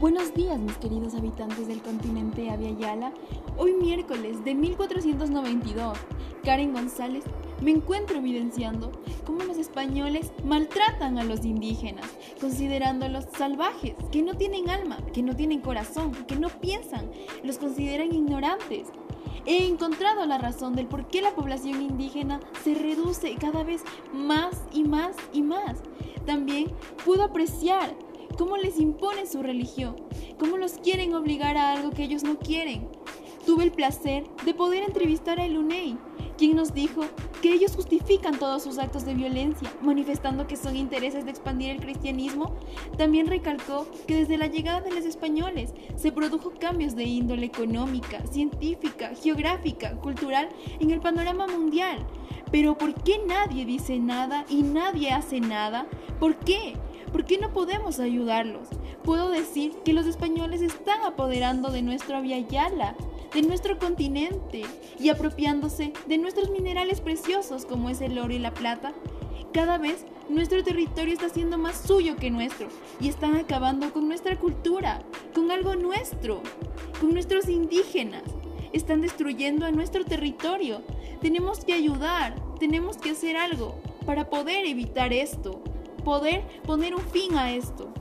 Buenos días mis queridos habitantes del continente Yala. Hoy miércoles de 1492, Karen González me encuentro evidenciando cómo los españoles maltratan a los indígenas, considerándolos salvajes, que no tienen alma, que no tienen corazón, que no piensan, los consideran ignorantes. He encontrado la razón del por qué la población indígena se reduce cada vez más y más y más. También puedo apreciar cómo les imponen su religión, cómo los quieren obligar a algo que ellos no quieren. Tuve el placer de poder entrevistar a Elunei, quien nos dijo que ellos justifican todos sus actos de violencia, manifestando que son intereses de expandir el cristianismo. También recalcó que desde la llegada de los españoles se produjo cambios de índole económica, científica, geográfica, cultural en el panorama mundial. Pero ¿por qué nadie dice nada y nadie hace nada? ¿Por qué? ¿Por qué no podemos ayudarlos? Puedo decir que los españoles están apoderando de nuestra Yala, de nuestro continente y apropiándose de nuestros minerales preciosos como es el oro y la plata. Cada vez nuestro territorio está siendo más suyo que nuestro y están acabando con nuestra cultura, con algo nuestro, con nuestros indígenas. Están destruyendo a nuestro territorio. Tenemos que ayudar, tenemos que hacer algo para poder evitar esto poder poner un fin a esto.